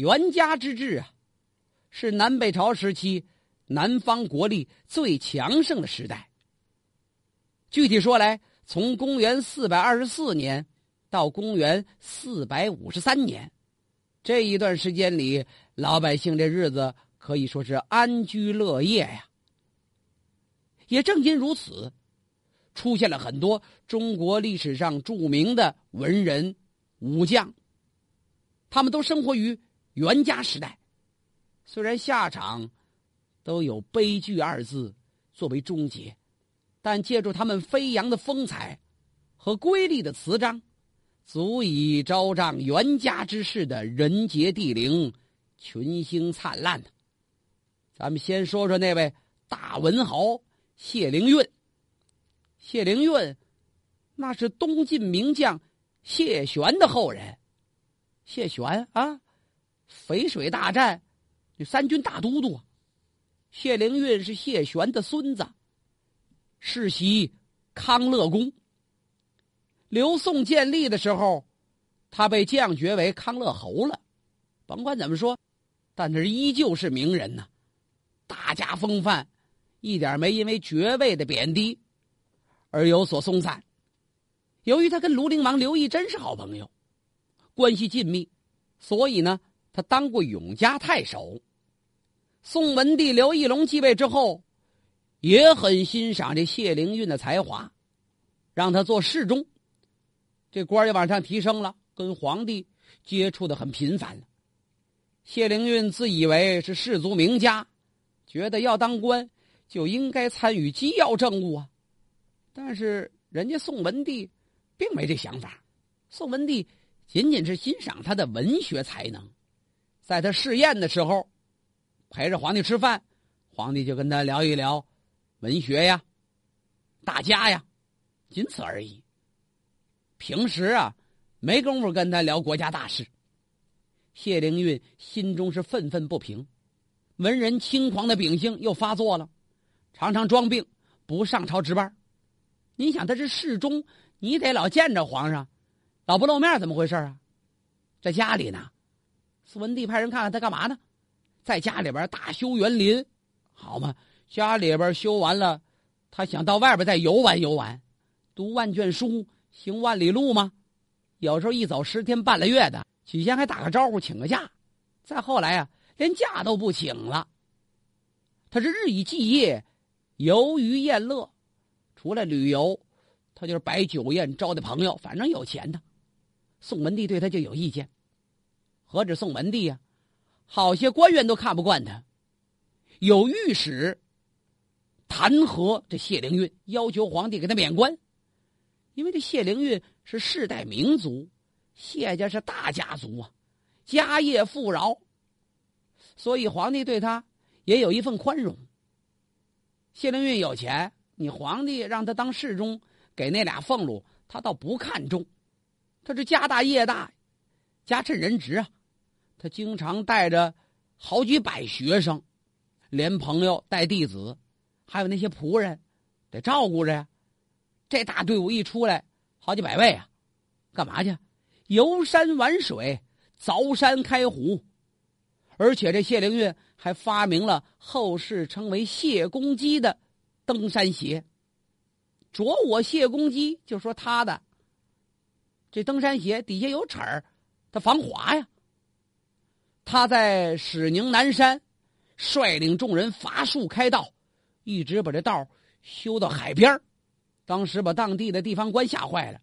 元嘉之治啊，是南北朝时期南方国力最强盛的时代。具体说来，从公元四百二十四年到公元四百五十三年，这一段时间里，老百姓这日子可以说是安居乐业呀。也正因如此，出现了很多中国历史上著名的文人武将，他们都生活于袁家时代，虽然下场都有悲剧二字作为终结。但借助他们飞扬的风采和瑰丽的词章，足以昭彰袁家之士的人杰地灵、群星灿烂咱们先说说那位大文豪谢灵运。谢灵运，那是东晋名将谢玄的后人。谢玄啊，淝水大战那三军大都督，谢灵运是谢玄的孙子。世袭康乐公。刘宋建立的时候，他被降爵为康乐侯了。甭管怎么说，但是依旧是名人呐，大家风范，一点没因为爵位的贬低而有所松散。由于他跟庐陵王刘义真是好朋友，关系紧密，所以呢，他当过永嘉太守。宋文帝刘义隆继位之后。也很欣赏这谢灵运的才华，让他做侍中，这官也往上提升了，跟皇帝接触的很频繁了。谢灵运自以为是士族名家，觉得要当官就应该参与机要政务啊。但是人家宋文帝并没这想法，宋文帝仅仅是欣赏他的文学才能，在他试验的时候，陪着皇帝吃饭，皇帝就跟他聊一聊。文学呀，大家呀，仅此而已。平时啊，没工夫跟他聊国家大事。谢灵运心中是愤愤不平，文人轻狂的秉性又发作了，常常装病不上朝值班。你想他是侍中，你得老见着皇上，老不露面怎么回事啊？在家里呢，宋文帝派人看看他干嘛呢？在家里边大修园林，好吗？家里边修完了，他想到外边再游玩游玩，读万卷书，行万里路吗？有时候一走十天半个月的，起先还打个招呼，请个假，再后来啊，连假都不请了。他是日以继夜，游于宴乐，除了旅游，他就是摆酒宴招待朋友，反正有钱的。宋文帝对他就有意见，何止宋文帝呀，好些官员都看不惯他，有御史。弹劾这谢灵运，要求皇帝给他免官，因为这谢灵运是世代名族，谢家是大家族啊，家业富饶，所以皇帝对他也有一份宽容。谢灵运有钱，你皇帝让他当侍中，给那俩俸禄，他倒不看重。他是家大业大，家趁人直啊，他经常带着好几百学生，连朋友带弟子。还有那些仆人，得照顾着呀。这大队伍一出来，好几百位啊，干嘛去？游山玩水，凿山开湖。而且这谢灵运还发明了后世称为“谢公屐”的登山鞋。着我谢公屐，就说他的这登山鞋底下有齿儿，它防滑呀。他在始宁南山率领众人伐树开道。一直把这道修到海边当时把当地的地方官吓坏了，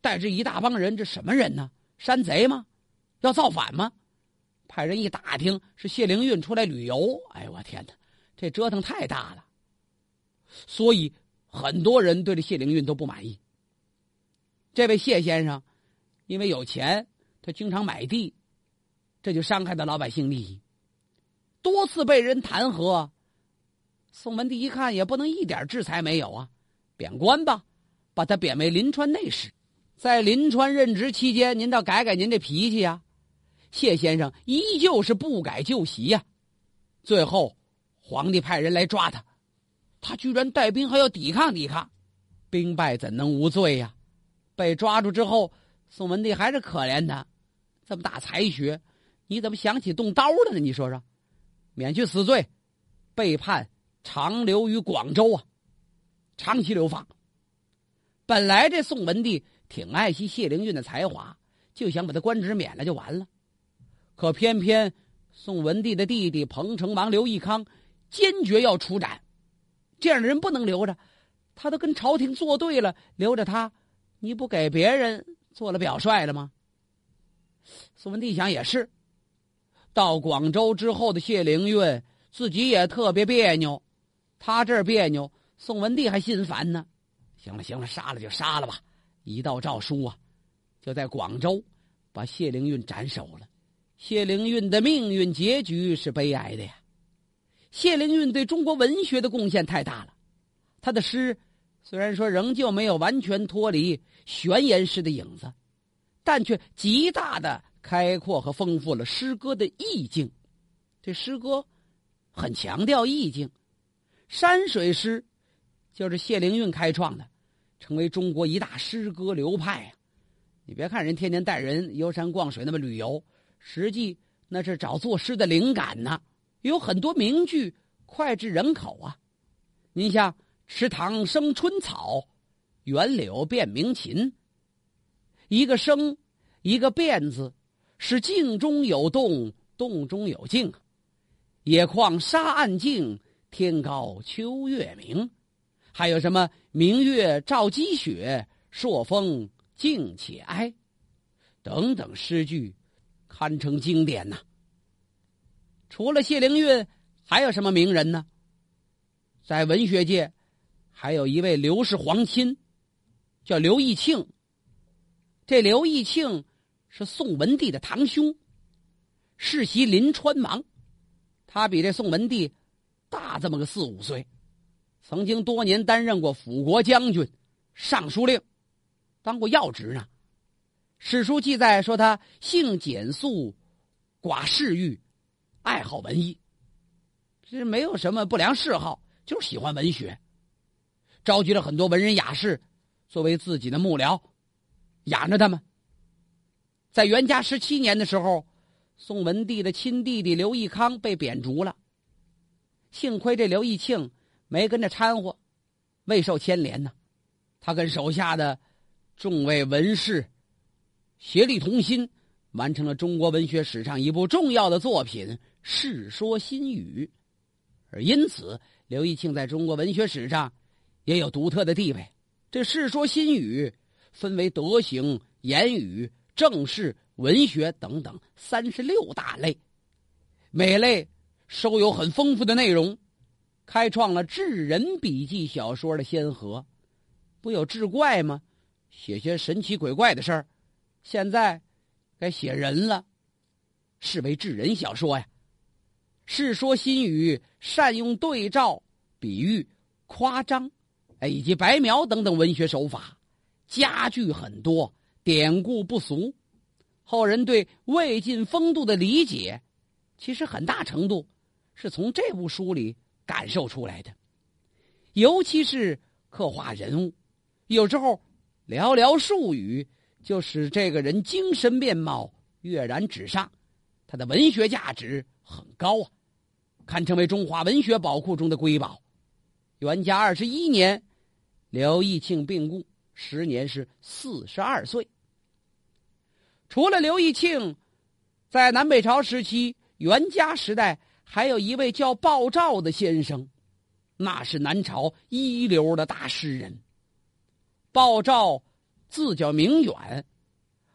带着一大帮人，这什么人呢？山贼吗？要造反吗？派人一打听，是谢灵运出来旅游。哎呦我天哪，这折腾太大了。所以很多人对这谢灵运都不满意。这位谢先生，因为有钱，他经常买地，这就伤害到老百姓利益，多次被人弹劾。宋文帝一看也不能一点制裁没有啊，贬官吧，把他贬为临川内史。在临川任职期间，您倒改改您这脾气呀。谢先生依旧是不改旧习呀。最后，皇帝派人来抓他，他居然带兵还要抵抗抵抗，兵败怎能无罪呀？被抓住之后，宋文帝还是可怜他，这么大才学，你怎么想起动刀了呢？你说说，免去死罪，被判长留于广州啊，长期流放。本来这宋文帝挺爱惜谢灵运的才华，就想把他官职免了就完了，可偏偏宋文帝的弟弟彭城王刘义康坚决要处斩，这样的人不能留着，他都跟朝廷作对了，留着他，你不给别人做了表率了吗？宋文帝想也是。到广州之后的谢灵运自己也特别别扭，他这儿别扭，宋文帝还心烦呢。行了行了，杀了就杀了吧。一道诏书啊，就在广州把谢灵运斩首了。谢灵运的命运结局是悲哀的呀。谢灵运对中国文学的贡献太大了，他的诗虽然说仍旧没有完全脱离玄言诗的影子，但却极大的。开阔和丰富了诗歌的意境，这诗歌很强调意境。山水诗就是谢灵运开创的，成为中国一大诗歌流派啊！你别看人天天带人游山逛水那么旅游，实际那是找作诗的灵感呢。有很多名句脍炙人口啊！您像“池塘生春草，园柳变鸣禽”，一个“生”，一个“变”字。是静中有动，动中有静。野旷沙岸静，天高秋月明。还有什么明月照积雪，朔风静且哀，等等诗句，堪称经典呐。除了谢灵运，还有什么名人呢？在文学界，还有一位刘氏皇亲，叫刘义庆。这刘义庆。是宋文帝的堂兄，世袭临川王，他比这宋文帝大这么个四五岁，曾经多年担任过辅国将军、尚书令，当过要职呢。史书记载说他性简素，寡嗜欲，爱好文艺，这没有什么不良嗜好，就是喜欢文学，召集了很多文人雅士作为自己的幕僚，养着他们。在元嘉十七年的时候，宋文帝的亲弟弟刘义康被贬逐了。幸亏这刘义庆没跟着掺和，未受牵连呢。他跟手下的众位文士协力同心，完成了中国文学史上一部重要的作品《世说新语》，而因此刘义庆在中国文学史上也有独特的地位。这《世说新语》分为德行、言语。正式文学等等三十六大类，每类收有很丰富的内容，开创了智人笔记小说的先河。不有志怪吗？写些神奇鬼怪的事儿。现在该写人了，是为智人小说呀。《世说新语》善用对照、比喻、夸张，哎，以及白描等等文学手法，佳句很多。典故不俗，后人对魏晋风度的理解，其实很大程度是从这部书里感受出来的。尤其是刻画人物，有时候寥寥数语就使这个人精神面貌跃然纸上，他的文学价值很高啊，堪称为中华文学宝库中的瑰宝。元嘉二十一年，刘义庆病故，时年是四十二岁。除了刘义庆，在南北朝时期、元嘉时代，还有一位叫鲍照的先生，那是南朝一流的大诗人。鲍照字叫明远，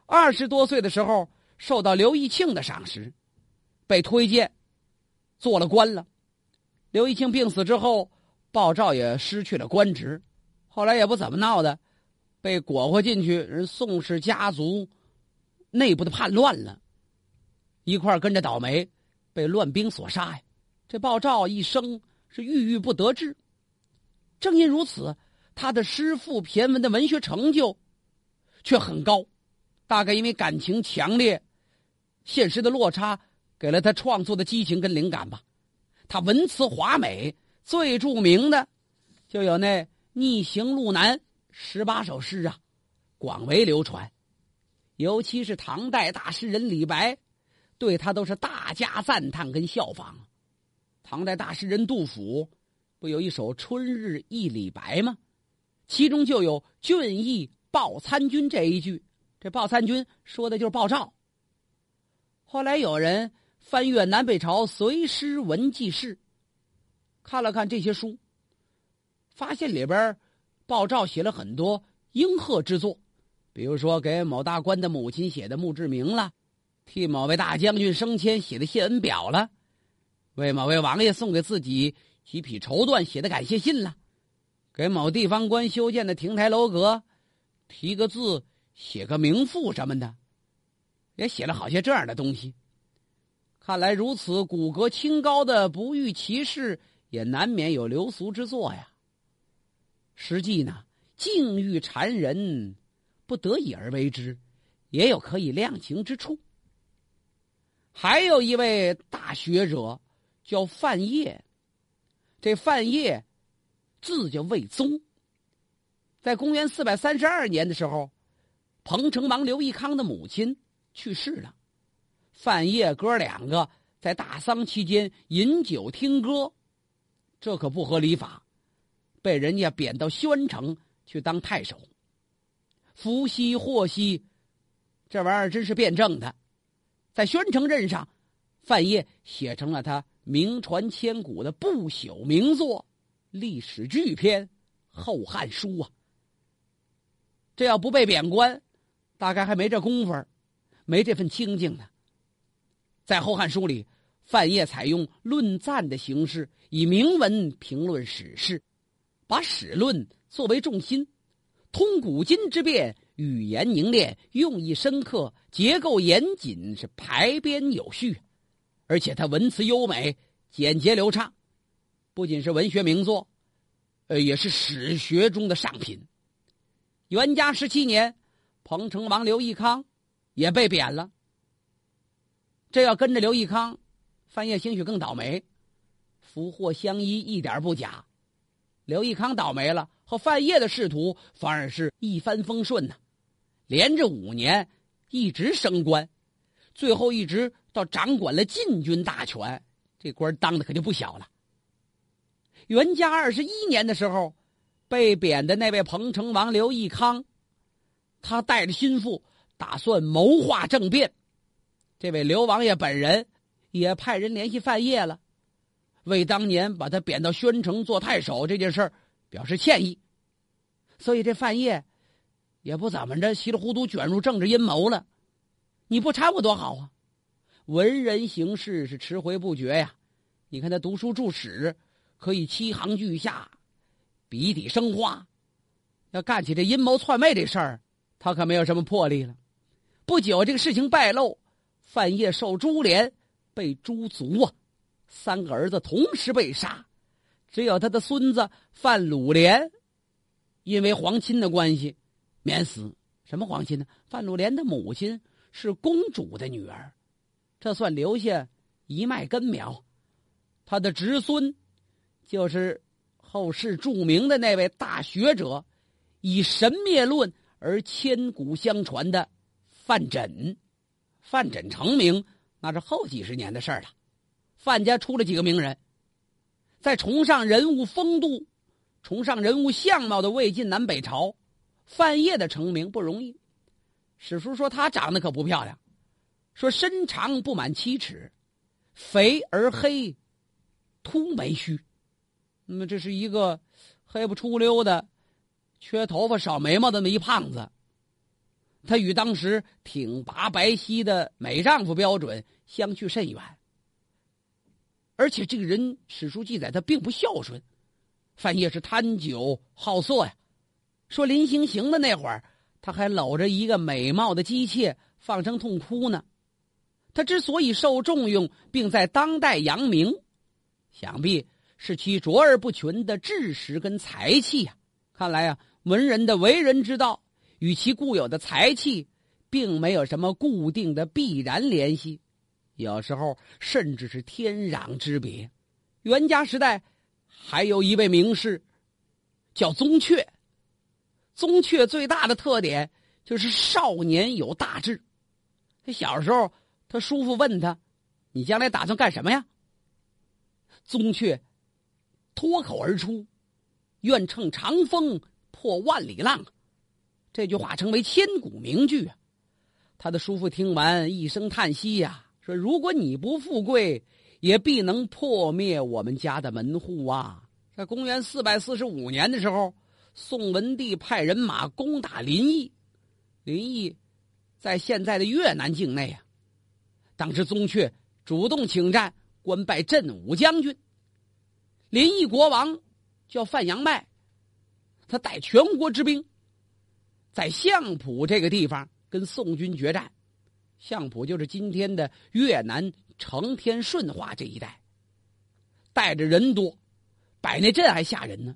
二十多岁的时候受到刘义庆的赏识，被推荐做了官了。刘义庆病死之后，鲍照也失去了官职，后来也不怎么闹的，被裹活进去，人宋氏家族。内部的叛乱了，一块跟着倒霉，被乱兵所杀呀！这鲍照一生是郁郁不得志，正因如此，他的诗赋骈文的文学成就却很高。大概因为感情强烈，现实的落差给了他创作的激情跟灵感吧。他文辞华美，最著名的就有那《逆行路难》十八首诗啊，广为流传。尤其是唐代大诗人李白，对他都是大加赞叹跟效仿。唐代大诗人杜甫不有一首《春日忆李白》吗？其中就有“俊逸报参军”这一句。这报参军说的就是鲍照。后来有人翻阅南北朝随诗文记事，看了看这些书，发现里边鲍照写了很多应和之作，比如说给某大官的母亲写的墓志铭了，替某位大将军升迁写的谢恩表了，为某位王爷送给自己几匹绸缎写的感谢信了，给某地方官修建的亭台楼阁题个字。写个名赋什么的，也写了好些这样的东西。看来如此骨骼清高的不遇骑士，也难免有流俗之作呀。实际呢，境遇缠人，不得已而为之，也有可以量情之处。还有一位大学者叫范晔，这范晔字叫魏宗，在公元四百三十二年的时候。彭城王刘义康的母亲去世了，范晔哥两个在大丧期间饮酒听歌，这可不合礼法，被人家贬到宣城去当太守。伏羲、祸兮，这玩意儿真是辩证的。在宣城任上，范晔写成了他名传千古的不朽名作《历史巨篇·后汉书》啊。这要不被贬官。大概还没这功夫没这份清静呢。在《后汉书》里，范晔采用论赞的形式，以铭文评论史事，把史论作为重心，通古今之变，语言凝练，用意深刻，结构严谨，是排编有序，而且他文辞优美，简洁流畅，不仅是文学名作，呃，也是史学中的上品。元嘉十七年。彭城王刘义康也被贬了。这要跟着刘义康，范晔兴许更倒霉。福祸相依，一点不假。刘义康倒霉了，和范晔的仕途反而是一帆风顺呢。连着五年一直升官，最后一直到掌管了禁军大权，这官当的可就不小了。元嘉二十一年的时候，被贬的那位彭城王刘义康。他带着心腹，打算谋划政变。这位刘王爷本人也派人联系范晔了，为当年把他贬到宣城做太守这件事儿表示歉意。所以这范晔也不怎么着稀里糊涂卷入政治阴谋了。你不掺和多好啊！文人行事是迟回不绝呀。你看他读书著史，可以七行俱下，笔底生花。要干起这阴谋篡位这事儿。他可没有什么魄力了。不久，这个事情败露，范晔受株连，被诛族啊，三个儿子同时被杀，只有他的孙子范鲁连，因为皇亲的关系，免死。什么皇亲呢？范鲁连的母亲是公主的女儿，这算留下一脉根苗。他的侄孙，就是后世著名的那位大学者，以神灭论。而千古相传的范缜，范缜成名那是后几十年的事儿了。范家出了几个名人，在崇尚人物风度、崇尚人物相貌的魏晋南北朝，范晔的成名不容易。史书说他长得可不漂亮，说身长不满七尺，肥而黑，秃眉须。那么这是一个黑不出溜的。缺头发、少眉毛的那么一胖子，他与当时挺拔白皙的美丈夫标准相去甚远。而且这个人，史书记载他并不孝顺，范晔是贪酒好色呀。说临行刑的那会儿，他还搂着一个美貌的姬妾，放声痛哭呢。他之所以受重用，并在当代扬名，想必是其卓而不群的智识跟才气呀。看来啊。文人的为人之道与其固有的才气，并没有什么固定的必然联系，有时候甚至是天壤之别。袁家时代还有一位名士，叫宗悫。宗悫最大的特点就是少年有大志，他小时候他叔父问他：“你将来打算干什么呀？”宗悫脱口而出：“愿乘长风破万里浪。”这句话成为千古名句啊！他的叔父听完一声叹息呀，说：“如果你不富贵，也必能破灭我们家的门户啊！”在公元四百四十五年的时候，宋文帝派人马攻打临邑，临邑在现在的越南境内啊。当时宗悫主动请战，官拜镇武将军。临邑国王叫范阳迈，他带全国之兵。在相浦这个地方跟宋军决战，相浦就是今天的越南成天顺化这一带。带着人多，摆那阵还吓人呢，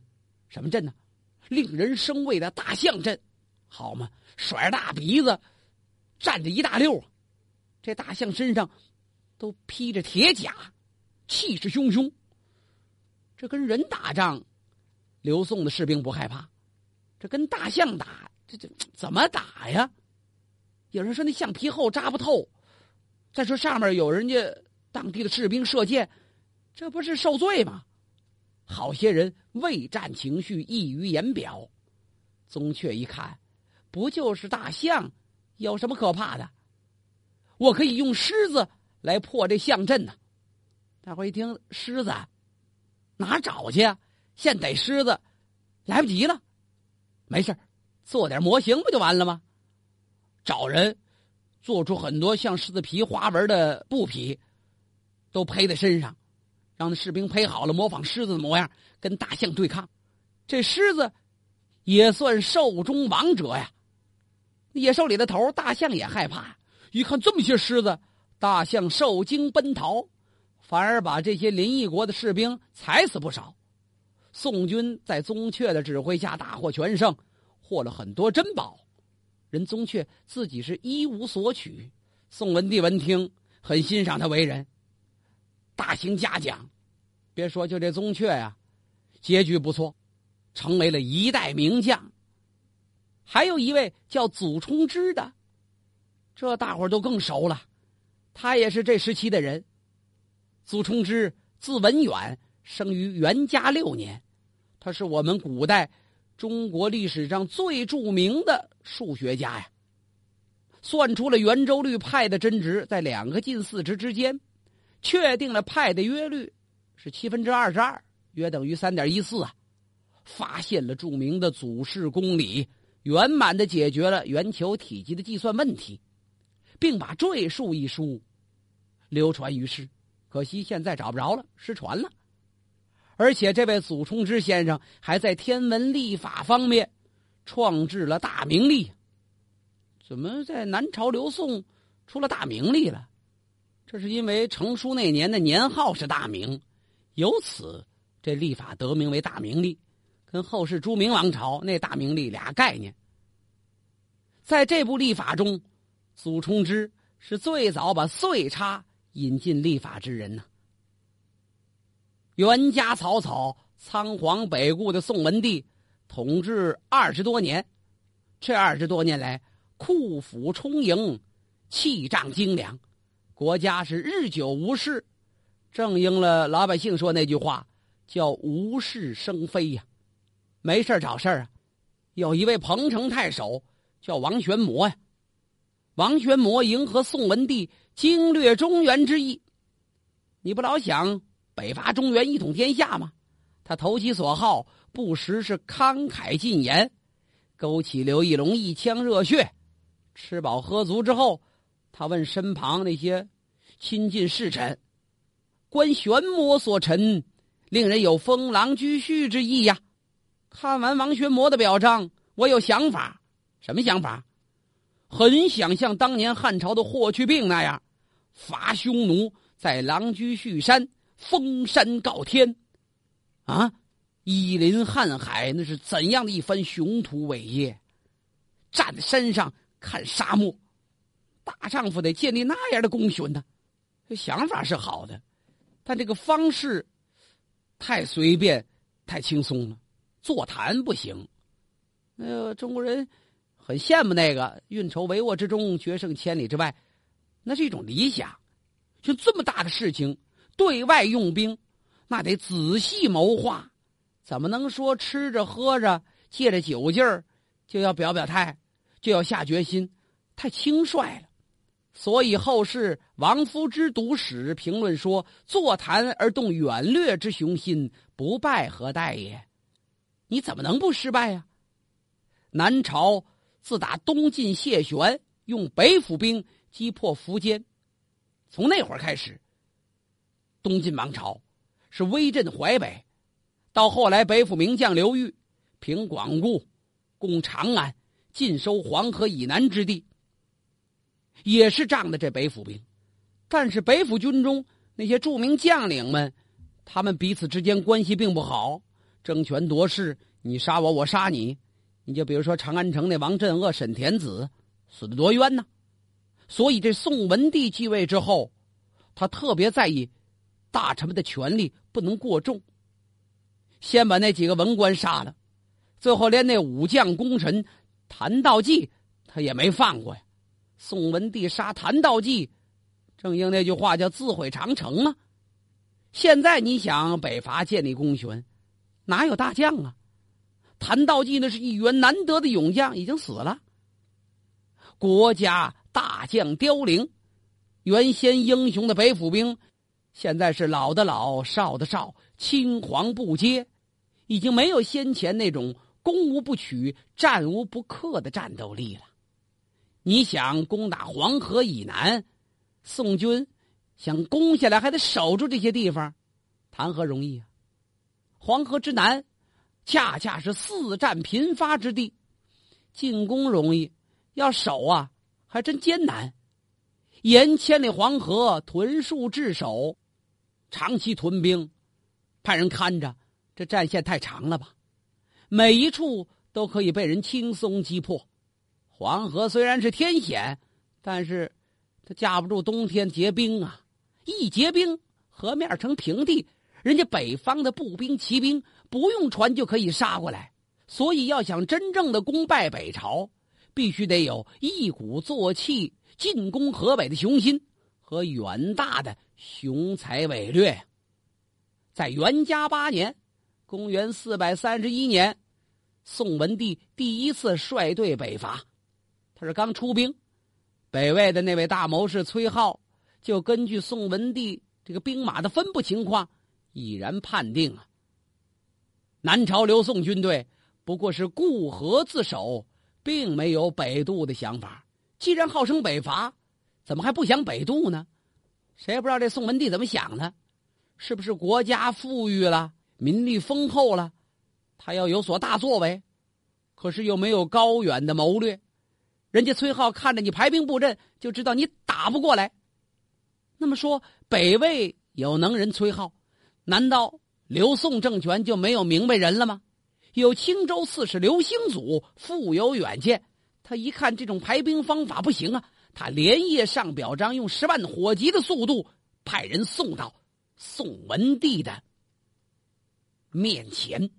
什么阵呢？令人生畏的大象阵，好嘛，甩着大鼻子，站着一大溜，这大象身上都披着铁甲，气势汹汹。这跟人打仗，刘宋的士兵不害怕，这跟大象打。这这怎么打呀？有人说那橡皮厚扎不透，再说上面有人家当地的士兵射箭，这不是受罪吗？好些人畏战情绪溢于言表。宗雀一看，不就是大象，有什么可怕的？我可以用狮子来破这象阵呢。大伙一听，狮子哪找去啊？现逮狮子来不及了，没事做点模型不就完了吗？找人做出很多像狮子皮花纹的布匹，都披在身上，让那士兵披好了，模仿狮子的模样，跟大象对抗。这狮子也算兽中王者呀！野兽里的头，大象也害怕。一看这么些狮子，大象受惊奔逃，反而把这些林邑国的士兵踩死不少。宋军在宗悫的指挥下大获全胜。获了很多珍宝，人宗悫自己是一无所取。宋文帝闻听，很欣赏他为人，大行嘉奖。别说就这宗悫呀，结局不错，成为了一代名将。还有一位叫祖冲之的，这大伙都更熟了，他也是这时期的人。祖冲之字文远，生于元嘉六年，他是我们古代。中国历史上最著名的数学家呀，算出了圆周率派的真值在两个近似值之间，确定了派的约率是七分之二十二，约等于三点一四啊，发现了著名的祖式公理，圆满的解决了圆球体积的计算问题，并把《赘述》一书流传于世，可惜现在找不着了，失传了。而且，这位祖冲之先生还在天文历法方面创制了大明历。怎么在南朝刘宋出了大明历了？这是因为成书那年的年号是大明，由此这历法得名为大明历，跟后世朱明王朝那大明历俩概念。在这部历法中，祖冲之是最早把岁差引进历法之人呢。袁家草草、仓皇北顾的宋文帝，统治二十多年。这二十多年来，库府充盈，气仗精良，国家是日久无事，正应了老百姓说那句话，叫“无事生非”呀。没事找事啊。有一位彭城太守叫王玄谟呀。王玄谟迎合宋文帝经略中原之意，你不老想？北伐中原，一统天下吗？他投其所好，不时是慷慨进言，勾起刘义隆一腔热血。吃饱喝足之后，他问身旁那些亲近侍臣：“观玄魔所陈，令人有封狼居胥之意呀。”看完王玄谟的表彰，我有想法。什么想法？很想像当年汉朝的霍去病那样，伐匈奴，在狼居胥山。封山告天，啊！依临瀚海，那是怎样的一番雄图伟业？站在山上看沙漠，大丈夫得建立那样的功勋呢。这想法是好的，但这个方式太随便、太轻松了，座谈不行。那个中国人很羡慕那个“运筹帷幄之中，决胜千里之外”，那是一种理想。就这么大的事情，对外用兵，那得仔细谋划，怎么能说吃着喝着，借着酒劲儿就要表表态，就要下决心？太轻率了。所以后世王夫之读史评论说：“坐谈而动远略之雄心，不败何待也？”你怎么能不失败呀？南朝自打东晋谢玄用北府兵击破苻坚，从那会儿开始，东晋王朝是威震淮北，到后来北府名将刘裕平广固、攻长安、尽收黄河以南之地。也是仗的这北府兵，但是北府军中那些著名将领们，他们彼此之间关系并不好，争权夺势，你杀我，我杀你。你就比如说长安城那王镇恶、沈田子，死的多冤呢。所以这宋文帝继位之后，他特别在意大臣们的权力不能过重，先把那几个文官杀了，最后连那武将功臣谭道济他也没放过呀。宋文帝杀谭道济，正应那句话叫自毁长城啊！现在你想北伐建立功勋，哪有大将啊？谭道济那是一员难得的勇将，已经死了。国家大将凋零，原先英雄的北府兵，现在是老的老，少的少，青黄不接，已经没有先前那种攻无不取、战无不克的战斗力了。你想攻打黄河以南，宋军想攻下来还得守住这些地方，谈何容易啊！黄河之南，恰恰是四战频发之地，进攻容易，要守啊，还真艰难。沿千里黄河屯戍治守，长期屯兵，派人看着，这战线太长了吧？每一处都可以被人轻松击破。黄河虽然是天险，但是它架不住冬天结冰啊！一结冰，河面成平地，人家北方的步兵、骑兵不用船就可以杀过来。所以，要想真正的攻败北朝，必须得有一鼓作气进攻河北的雄心和远大的雄才伟略。在元嘉八年（公元四百三十一年），宋文帝第一次率队北伐。他是刚出兵，北魏的那位大谋士崔浩就根据宋文帝这个兵马的分布情况，已然判定啊，南朝刘宋军队不过是固河自守，并没有北渡的想法。既然号称北伐，怎么还不想北渡呢？谁也不知道这宋文帝怎么想的，是不是国家富裕了，民力丰厚了，他要有所大作为，可是又没有高远的谋略。人家崔浩看着你排兵布阵，就知道你打不过来。那么说，北魏有能人崔浩，难道刘宋政权就没有明白人了吗？有青州刺史刘兴祖富有远见，他一看这种排兵方法不行啊，他连夜上表彰，用十万火急的速度派人送到宋文帝的面前。